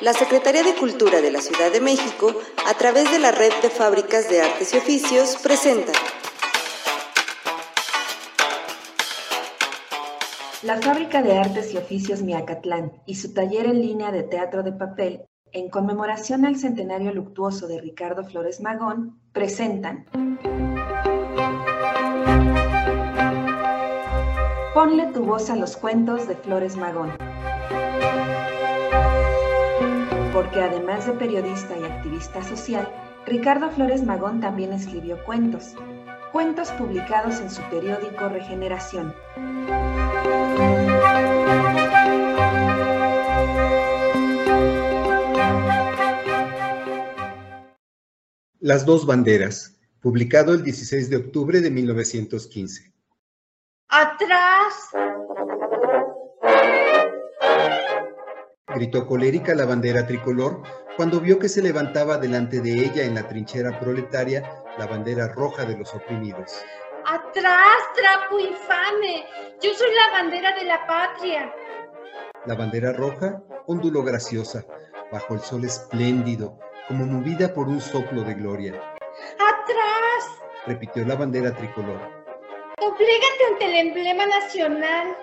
la Secretaría de Cultura de la Ciudad de México, a través de la Red de Fábricas de Artes y Oficios, presenta La Fábrica de Artes y Oficios Miacatlán y su taller en línea de teatro de papel, en conmemoración al centenario luctuoso de Ricardo Flores Magón, presentan Ponle tu voz a los cuentos de Flores Magón. Porque además de periodista y activista social, Ricardo Flores Magón también escribió cuentos, cuentos publicados en su periódico Regeneración. Las dos banderas, publicado el 16 de octubre de 1915. ¡Atrás! Gritó colérica la bandera tricolor cuando vio que se levantaba delante de ella en la trinchera proletaria la bandera roja de los oprimidos. ¡Atrás, trapo infame! Yo soy la bandera de la patria. La bandera roja onduló graciosa, bajo el sol espléndido, como movida por un soplo de gloria. ¡Atrás! Repitió la bandera tricolor. Oblégate ante el emblema nacional.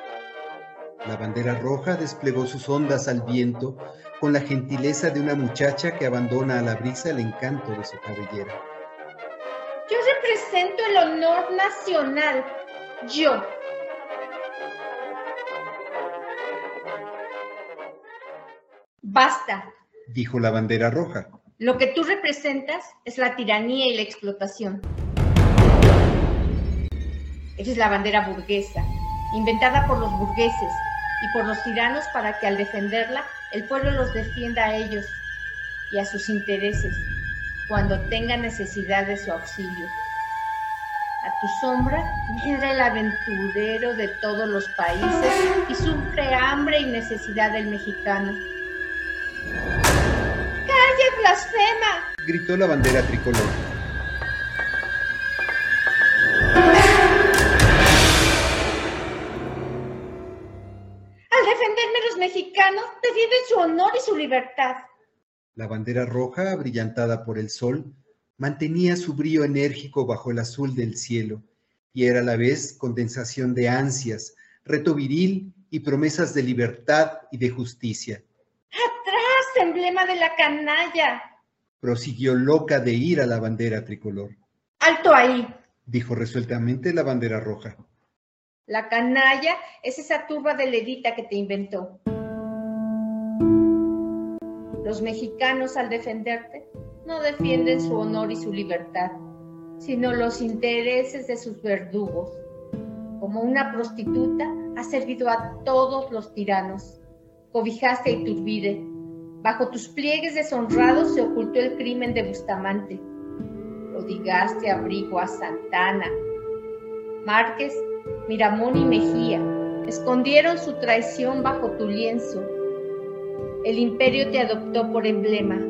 La bandera roja desplegó sus ondas al viento con la gentileza de una muchacha que abandona a la brisa el encanto de su cabellera. Yo represento el honor nacional. Yo. Basta. Dijo la bandera roja. Lo que tú representas es la tiranía y la explotación. Eres la bandera burguesa, inventada por los burgueses y por los tiranos para que al defenderla el pueblo los defienda a ellos y a sus intereses cuando tenga necesidad de su auxilio. A tu sombra mira el aventurero de todos los países y sufre hambre y necesidad del mexicano. ¡Calle blasfema! Gritó la bandera tricolor. Mexicanos, defienden su honor y su libertad. La bandera roja, brillantada por el sol, mantenía su brillo enérgico bajo el azul del cielo y era a la vez condensación de ansias, reto viril y promesas de libertad y de justicia. ¡Atrás, emblema de la canalla! Prosiguió loca de ir a la bandera tricolor. ¡Alto ahí! Dijo resueltamente la bandera roja. La canalla es esa turba de levita que te inventó. Los mexicanos al defenderte no defienden su honor y su libertad, sino los intereses de sus verdugos. Como una prostituta, has servido a todos los tiranos. Cobijaste a Iturbide. Bajo tus pliegues deshonrados se ocultó el crimen de Bustamante. Prodigaste abrigo a Santana. Márquez, Miramón y Mejía escondieron su traición bajo tu lienzo. El imperio te adoptó por emblema.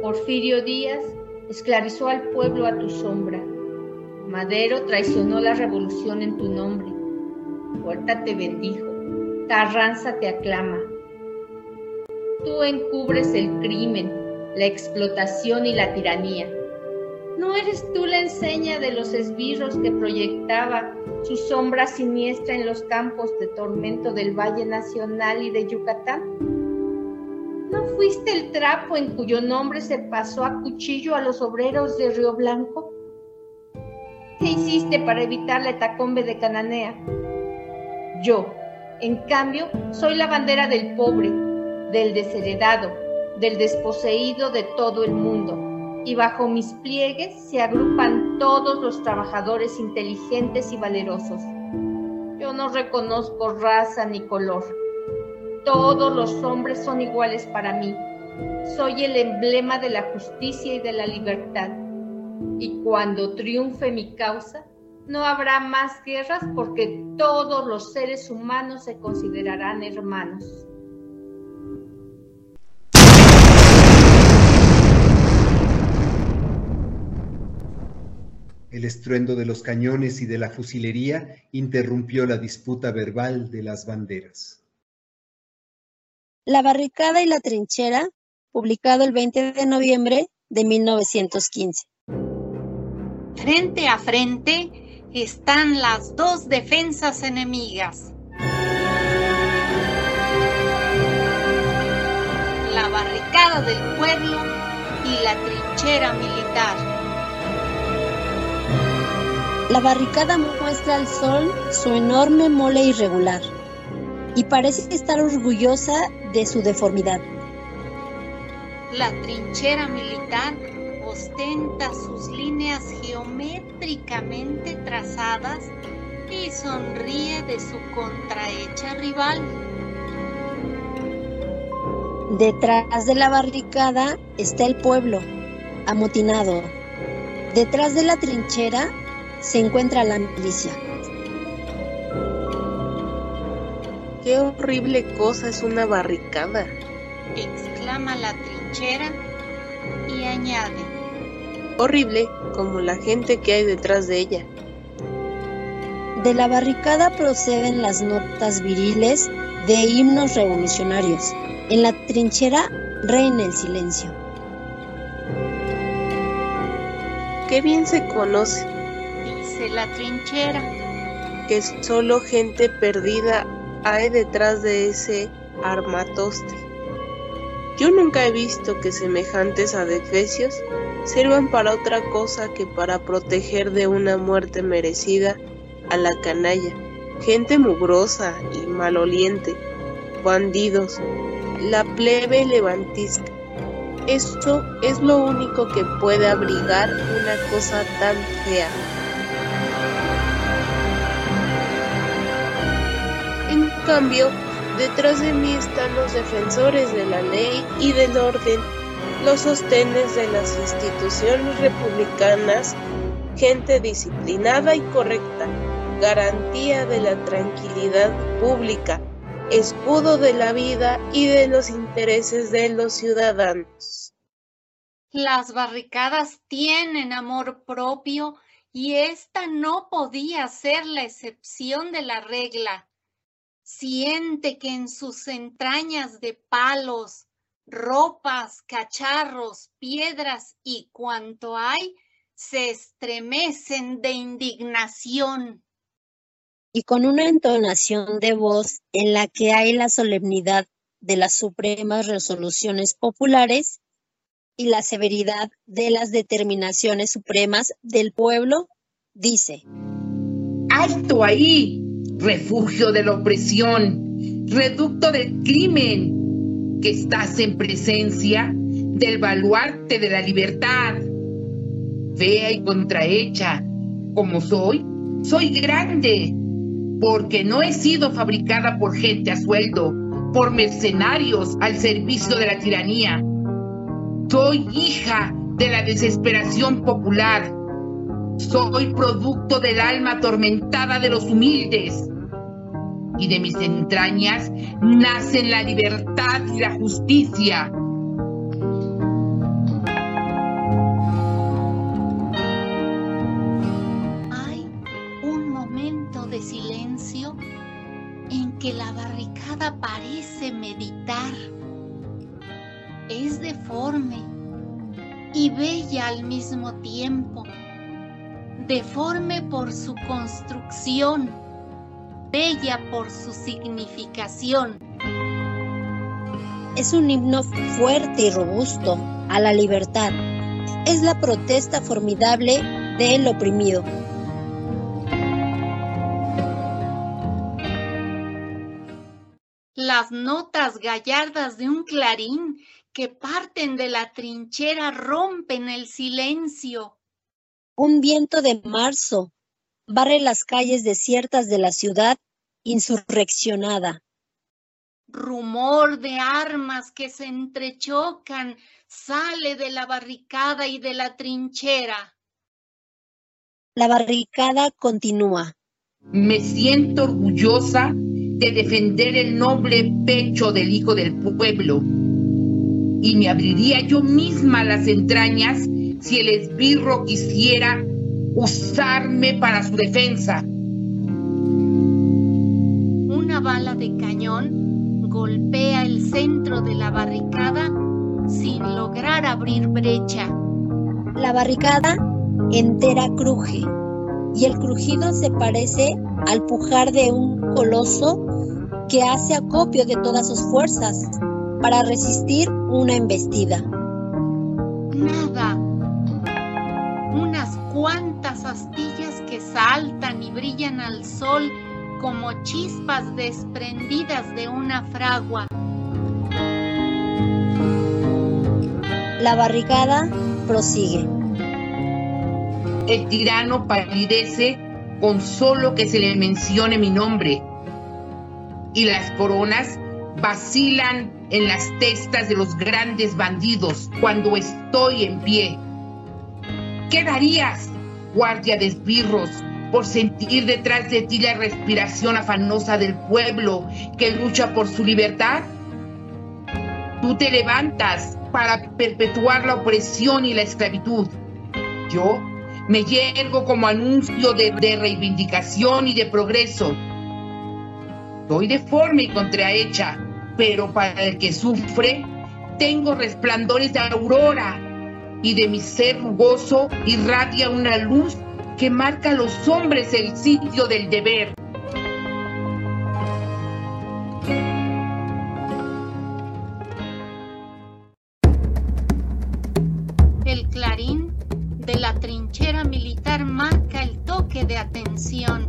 Porfirio Díaz esclavizó al pueblo a tu sombra. Madero traicionó la revolución en tu nombre. Huerta te bendijo. Carranza te aclama. Tú encubres el crimen, la explotación y la tiranía. ¿No eres tú la enseña de los esbirros que proyectaba su sombra siniestra en los campos de tormento del Valle Nacional y de Yucatán? ¿No fuiste el trapo en cuyo nombre se pasó a cuchillo a los obreros de Río Blanco? ¿Qué hiciste para evitar la hetacombe de Cananea? Yo, en cambio, soy la bandera del pobre, del desheredado, del desposeído de todo el mundo y bajo mis pliegues se agrupan todos los trabajadores inteligentes y valerosos. Yo no reconozco raza ni color. Todos los hombres son iguales para mí. Soy el emblema de la justicia y de la libertad. Y cuando triunfe mi causa, no habrá más guerras porque todos los seres humanos se considerarán hermanos. El estruendo de los cañones y de la fusilería interrumpió la disputa verbal de las banderas. La barricada y la trinchera, publicado el 20 de noviembre de 1915. Frente a frente están las dos defensas enemigas. La barricada del pueblo y la trinchera militar. La barricada muestra al sol su enorme mole irregular y parece estar orgullosa de su deformidad. La trinchera militar ostenta sus líneas geométricamente trazadas y sonríe de su contrahecha rival. Detrás de la barricada está el pueblo, amotinado. Detrás de la trinchera se encuentra la milicia. Qué horrible cosa es una barricada, exclama la trinchera y añade. Horrible como la gente que hay detrás de ella. De la barricada proceden las notas viriles de himnos revolucionarios. En la trinchera reina el silencio. Qué bien se conoce, la trinchera, que solo gente perdida hay detrás de ese armatoste. Yo nunca he visto que semejantes adefesios sirvan para otra cosa que para proteger de una muerte merecida a la canalla, gente mugrosa y maloliente, bandidos, la plebe levantisca. Esto es lo único que puede abrigar una cosa tan fea. Cambio, detrás de mí están los defensores de la ley y del orden, los sostenes de las instituciones republicanas, gente disciplinada y correcta, garantía de la tranquilidad pública, escudo de la vida y de los intereses de los ciudadanos. Las barricadas tienen amor propio y esta no podía ser la excepción de la regla. Siente que en sus entrañas de palos, ropas, cacharros, piedras y cuanto hay, se estremecen de indignación y con una entonación de voz en la que hay la solemnidad de las supremas resoluciones populares y la severidad de las determinaciones supremas del pueblo, dice, ¡Alto ahí! Refugio de la opresión, reducto del crimen, que estás en presencia del baluarte de la libertad. Fea y contrahecha, como soy, soy grande, porque no he sido fabricada por gente a sueldo, por mercenarios al servicio de la tiranía. Soy hija de la desesperación popular. Soy producto del alma atormentada de los humildes. Y de mis entrañas nacen la libertad y la justicia. que la barricada parece meditar. Es deforme y bella al mismo tiempo. Deforme por su construcción, bella por su significación. Es un himno fuerte y robusto a la libertad. Es la protesta formidable del oprimido. las notas gallardas de un clarín que parten de la trinchera rompen el silencio. Un viento de marzo barre las calles desiertas de la ciudad insurreccionada. Rumor de armas que se entrechocan sale de la barricada y de la trinchera. La barricada continúa. Me siento orgullosa de defender el noble pecho del hijo del pueblo. Y me abriría yo misma las entrañas si el esbirro quisiera usarme para su defensa. Una bala de cañón golpea el centro de la barricada sin lograr abrir brecha. La barricada entera cruje y el crujido se parece al pujar de un coloso que hace acopio de todas sus fuerzas para resistir una embestida. Nada. Unas cuantas astillas que saltan y brillan al sol como chispas desprendidas de una fragua. La barricada prosigue. El tirano palidece con solo que se le mencione mi nombre. Y las coronas vacilan en las testas de los grandes bandidos cuando estoy en pie. ¿Qué darías, guardia de esbirros, por sentir detrás de ti la respiración afanosa del pueblo que lucha por su libertad? Tú te levantas para perpetuar la opresión y la esclavitud. Yo me yergo como anuncio de, de reivindicación y de progreso. Soy deforme y contrahecha, pero para el que sufre, tengo resplandores de aurora y de mi ser rugoso irradia una luz que marca a los hombres el sitio del deber. El clarín de la trinchera militar marca el toque de atención,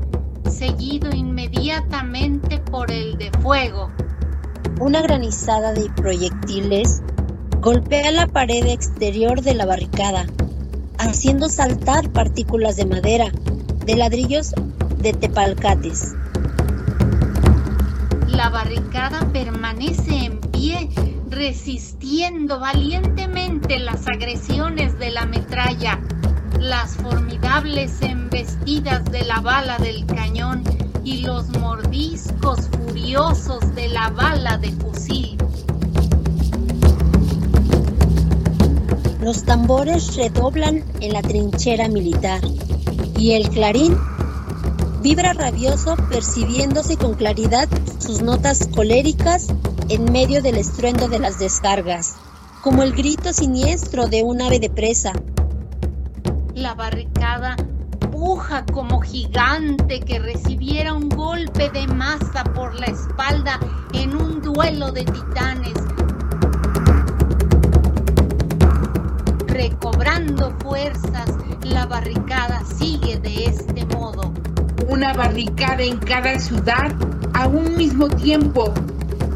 seguido inmediatamente por el de fuego. Una granizada de proyectiles golpea la pared exterior de la barricada, haciendo saltar partículas de madera, de ladrillos de tepalcates. La barricada permanece en pie, resistiendo valientemente las agresiones de la metralla, las formidables embestidas de la bala del cañón y los mordiscos furiosos de la bala de fusil. Los tambores redoblan en la trinchera militar y el clarín vibra rabioso percibiéndose con claridad sus notas coléricas en medio del estruendo de las descargas, como el grito siniestro de un ave de presa. La barricada puja como gigante que recibiera un golpe de masa por la espalda en un duelo de titanes. Recobrando fuerzas, la barricada sigue de este modo. Una barricada en cada ciudad a un mismo tiempo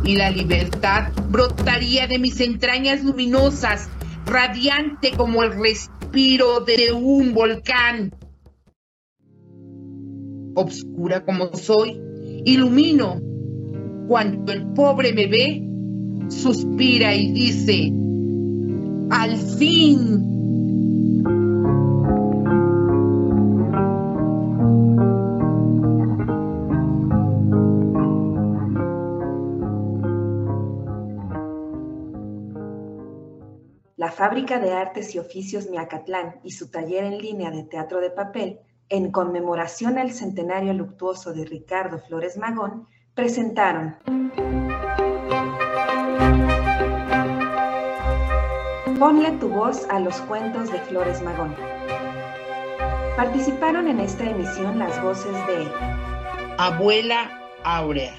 y la libertad brotaría de mis entrañas luminosas, radiante como el respiro de un volcán. Obscura como soy, ilumino. Cuando el pobre me ve, suspira y dice, al fin. La Fábrica de Artes y Oficios Miacatlán y su taller en línea de teatro de papel, en conmemoración al centenario luctuoso de Ricardo Flores Magón, presentaron Ponle tu voz a los cuentos de Flores Magón. Participaron en esta emisión las voces de Abuela Áurea,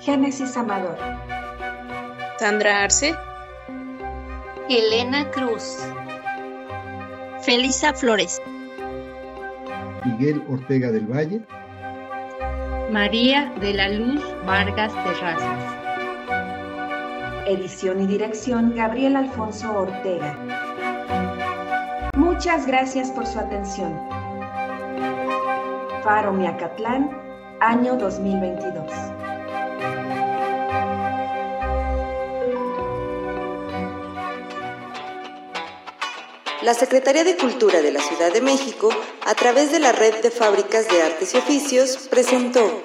Génesis Amador, Sandra Arce, Elena Cruz, Felisa Flores, Miguel Ortega del Valle, María de la Luz Vargas Terrazas. Edición y dirección Gabriel Alfonso Ortega. Muchas gracias por su atención. Faro Miacatlán, año 2022. La Secretaría de Cultura de la Ciudad de México, a través de la Red de Fábricas de Artes y Oficios, presentó